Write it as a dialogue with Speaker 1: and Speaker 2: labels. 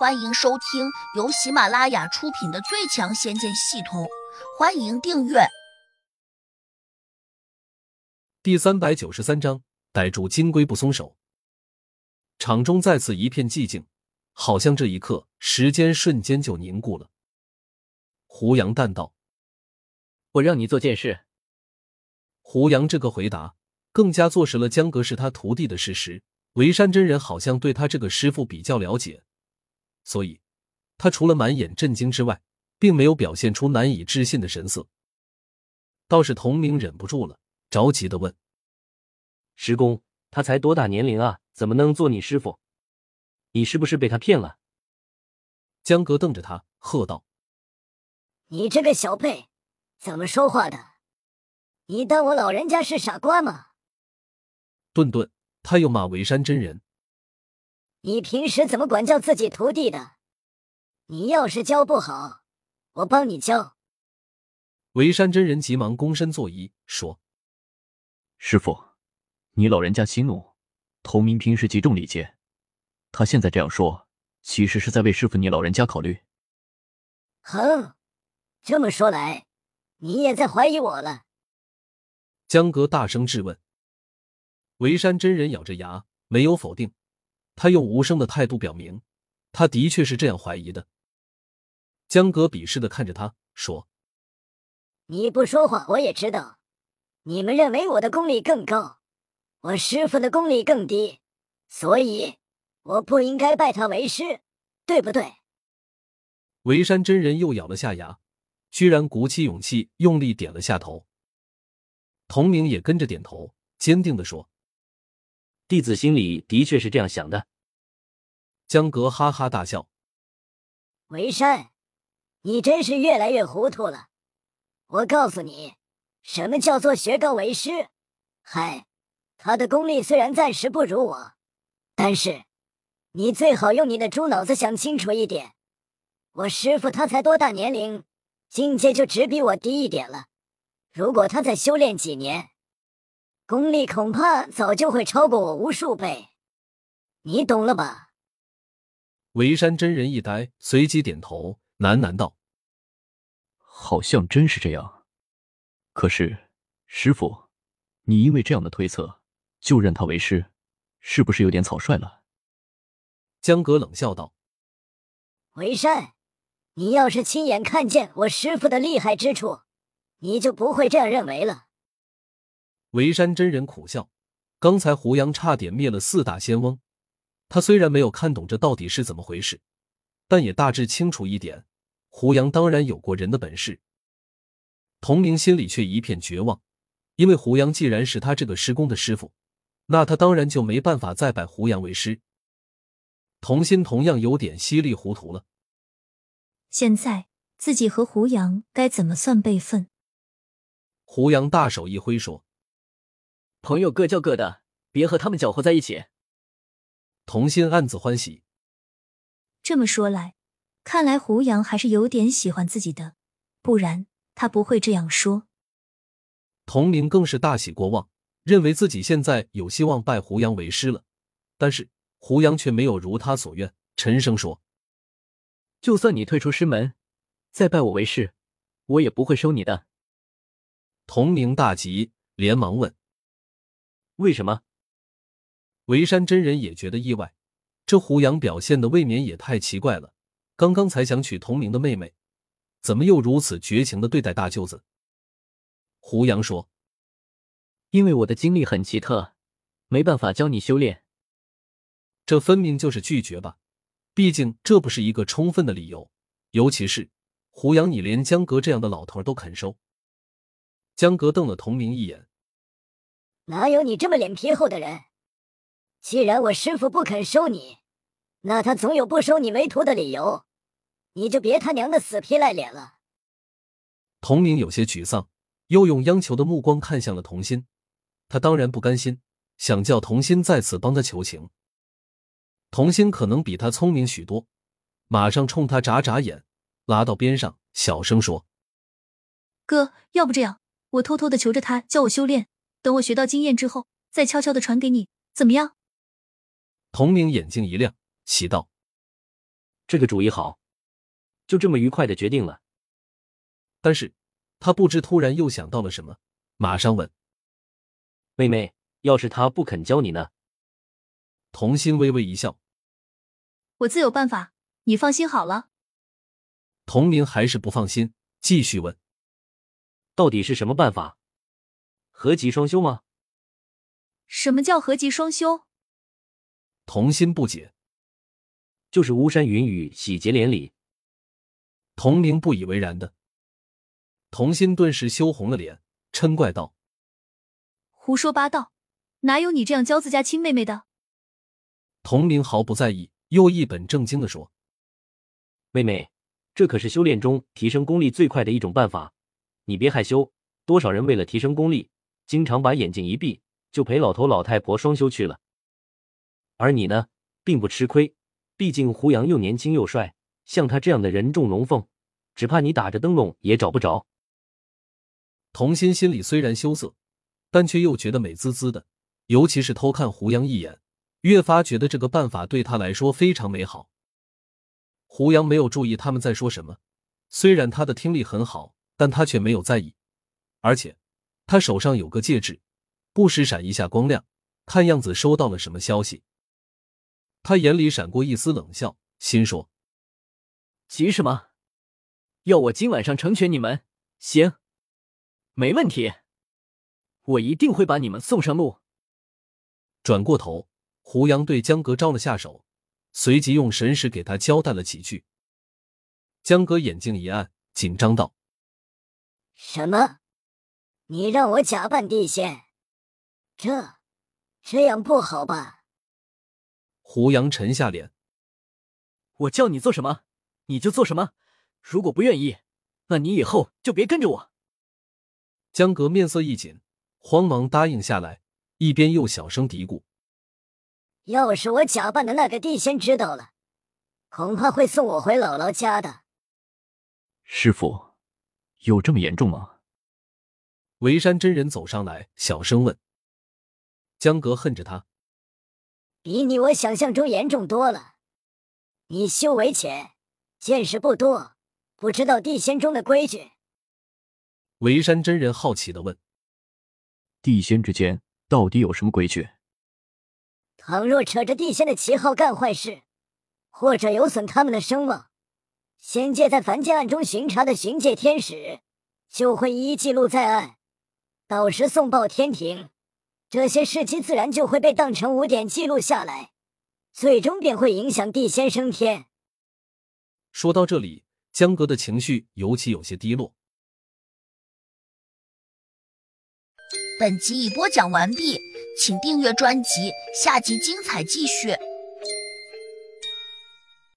Speaker 1: 欢迎收听由喜马拉雅出品的《最强仙剑系统》，欢迎订阅。
Speaker 2: 第三百九十三章，逮住金龟不松手。场中再次一片寂静，好像这一刻时间瞬间就凝固了。胡杨淡道：“
Speaker 3: 我让你做件事。”
Speaker 2: 胡杨这个回答更加坐实了江阁是他徒弟的事实。维山真人好像对他这个师傅比较了解。所以，他除了满眼震惊之外，并没有表现出难以置信的神色。倒是童明忍不住了，着急的问：“
Speaker 3: 师公，他才多大年龄啊？怎么能做你师傅？你是不是被他骗了？”
Speaker 2: 江哥瞪着他，喝道：“
Speaker 4: 你这个小辈，怎么说话的？你当我老人家是傻瓜吗？”
Speaker 2: 顿顿，他又骂维山真人。
Speaker 4: 你平时怎么管教自己徒弟的？你要是教不好，我帮你教。
Speaker 2: 维山真人急忙躬身作揖，说：“
Speaker 5: 师傅，你老人家息怒。童明平时极重礼节，他现在这样说，其实是在为师傅你老人家考虑。”
Speaker 4: 哼，这么说来，你也在怀疑我了？
Speaker 2: 江哥大声质问。维山真人咬着牙，没有否定。他用无声的态度表明，他的确是这样怀疑的。江哥鄙视的看着他说：“
Speaker 4: 你不说话，我也知道。你们认为我的功力更高，我师傅的功力更低，所以我不应该拜他为师，对不对？”
Speaker 2: 维山真人又咬了下牙，居然鼓起勇气，用力点了下头。童明也跟着点头，坚定的说。
Speaker 3: 弟子心里的确是这样想的。
Speaker 2: 江格哈哈大笑：“
Speaker 4: 为山，你真是越来越糊涂了。我告诉你，什么叫做学高为师？嗨，他的功力虽然暂时不如我，但是你最好用你的猪脑子想清楚一点。我师傅他才多大年龄，境界就只比我低一点了。如果他再修炼几年，”功力恐怕早就会超过我无数倍，你懂了吧？
Speaker 2: 维山真人一呆，随即点头，喃喃道：“
Speaker 5: 好像真是这样。可是，师傅，你因为这样的推测就认他为师，是不是有点草率了？”
Speaker 2: 江格冷笑道：“
Speaker 4: 维山，你要是亲眼看见我师傅的厉害之处，你就不会这样认为了。”
Speaker 2: 维山真人苦笑，刚才胡杨差点灭了四大仙翁。他虽然没有看懂这到底是怎么回事，但也大致清楚一点：胡杨当然有过人的本事。童明心里却一片绝望，因为胡杨既然是他这个师公的师傅，那他当然就没办法再拜胡杨为师。童心同样有点稀里糊涂了。
Speaker 6: 现在自己和胡杨该怎么算辈分？
Speaker 2: 胡杨大手一挥说。
Speaker 3: 朋友各叫各的，别和他们搅和在一起。
Speaker 2: 童心暗自欢喜。
Speaker 6: 这么说来，看来胡杨还是有点喜欢自己的，不然他不会这样说。
Speaker 2: 童明更是大喜过望，认为自己现在有希望拜胡杨为师了。但是胡杨却没有如他所愿，沉声说：“
Speaker 3: 就算你退出师门，再拜我为师，我也不会收你的。”
Speaker 2: 童明大急，连忙问。
Speaker 3: 为什么？
Speaker 2: 维山真人也觉得意外，这胡杨表现的未免也太奇怪了。刚刚才想娶同名的妹妹，怎么又如此绝情的对待大舅子？胡杨说：“
Speaker 3: 因为我的经历很奇特，没办法教你修炼。”
Speaker 2: 这分明就是拒绝吧？毕竟这不是一个充分的理由。尤其是胡杨，你连江阁这样的老头都肯收。江阁瞪了童明一眼。
Speaker 4: 哪有你这么脸皮厚的人？既然我师傅不肯收你，那他总有不收你为徒的理由。你就别他娘的死皮赖脸了。
Speaker 2: 童明有些沮丧，又用央求的目光看向了童心。他当然不甘心，想叫童心再次帮他求情。童心可能比他聪明许多，马上冲他眨眨眼，拉到边上，小声说：“
Speaker 6: 哥，要不这样，我偷偷的求着他教我修炼。”等我学到经验之后，再悄悄的传给你，怎么样？
Speaker 2: 童明眼睛一亮，喜道：“
Speaker 3: 这个主意好，就这么愉快的决定了。
Speaker 2: 但是他不知突然又想到了什么，马上问
Speaker 3: 妹妹：“要是他不肯教你呢？”
Speaker 2: 童心微微一笑：“
Speaker 6: 我自有办法，你放心好了。”
Speaker 2: 童明还是不放心，继续问：“
Speaker 3: 到底是什么办法？合吉双修吗？”
Speaker 6: 什么叫合吉双修？
Speaker 2: 童心不解。
Speaker 3: 就是巫山云雨，喜结连理。
Speaker 2: 童明不以为然的。童心顿时羞红了脸，嗔怪道：“
Speaker 6: 胡说八道，哪有你这样教自家亲妹妹的？”
Speaker 2: 童明毫不在意，又一本正经的说：“
Speaker 3: 妹妹，这可是修炼中提升功力最快的一种办法，你别害羞。多少人为了提升功力，经常把眼睛一闭，就陪老头老太婆双休去了。而你呢，并不吃亏。”毕竟胡杨又年轻又帅，像他这样的人中龙凤，只怕你打着灯笼也找不着。
Speaker 2: 童心心里虽然羞涩，但却又觉得美滋滋的。尤其是偷看胡杨一眼，越发觉得这个办法对他来说非常美好。胡杨没有注意他们在说什么，虽然他的听力很好，但他却没有在意。而且他手上有个戒指，不时闪一下光亮，看样子收到了什么消息。他眼里闪过一丝冷笑，心说：“
Speaker 7: 急什么？要我今晚上成全你们？行，没问题，我一定会把你们送上路。”
Speaker 2: 转过头，胡杨对江格招了下手，随即用神识给他交代了几句。江格眼睛一暗，紧张道：“
Speaker 4: 什么？你让我假扮地仙？这这样不好吧？”
Speaker 2: 胡杨沉下脸：“
Speaker 7: 我叫你做什么，你就做什么。如果不愿意，那你以后就别跟着我。”
Speaker 2: 江格面色一紧，慌忙答应下来，一边又小声嘀咕：“
Speaker 4: 要是我假扮的那个地仙知道了，恐怕会送我回姥姥家的。”
Speaker 5: 师傅，有这么严重吗？
Speaker 2: 维山真人走上来，小声问。江格恨着他。
Speaker 4: 比你我想象中严重多了。你修为浅，见识不多，不知道地仙中的规矩。
Speaker 2: 维山真人好奇的问：“
Speaker 5: 地仙之间到底有什么规矩？”
Speaker 4: 倘若扯着地仙的旗号干坏事，或者有损他们的声望，仙界在凡间暗中巡查的巡界天使就会一一记录在案，到时送报天庭。这些事迹自然就会被当成污点记录下来，最终便会影响地仙升天。
Speaker 2: 说到这里，江格的情绪尤其有些低落。
Speaker 1: 本集已播讲完毕，请订阅专辑，下集精彩继续。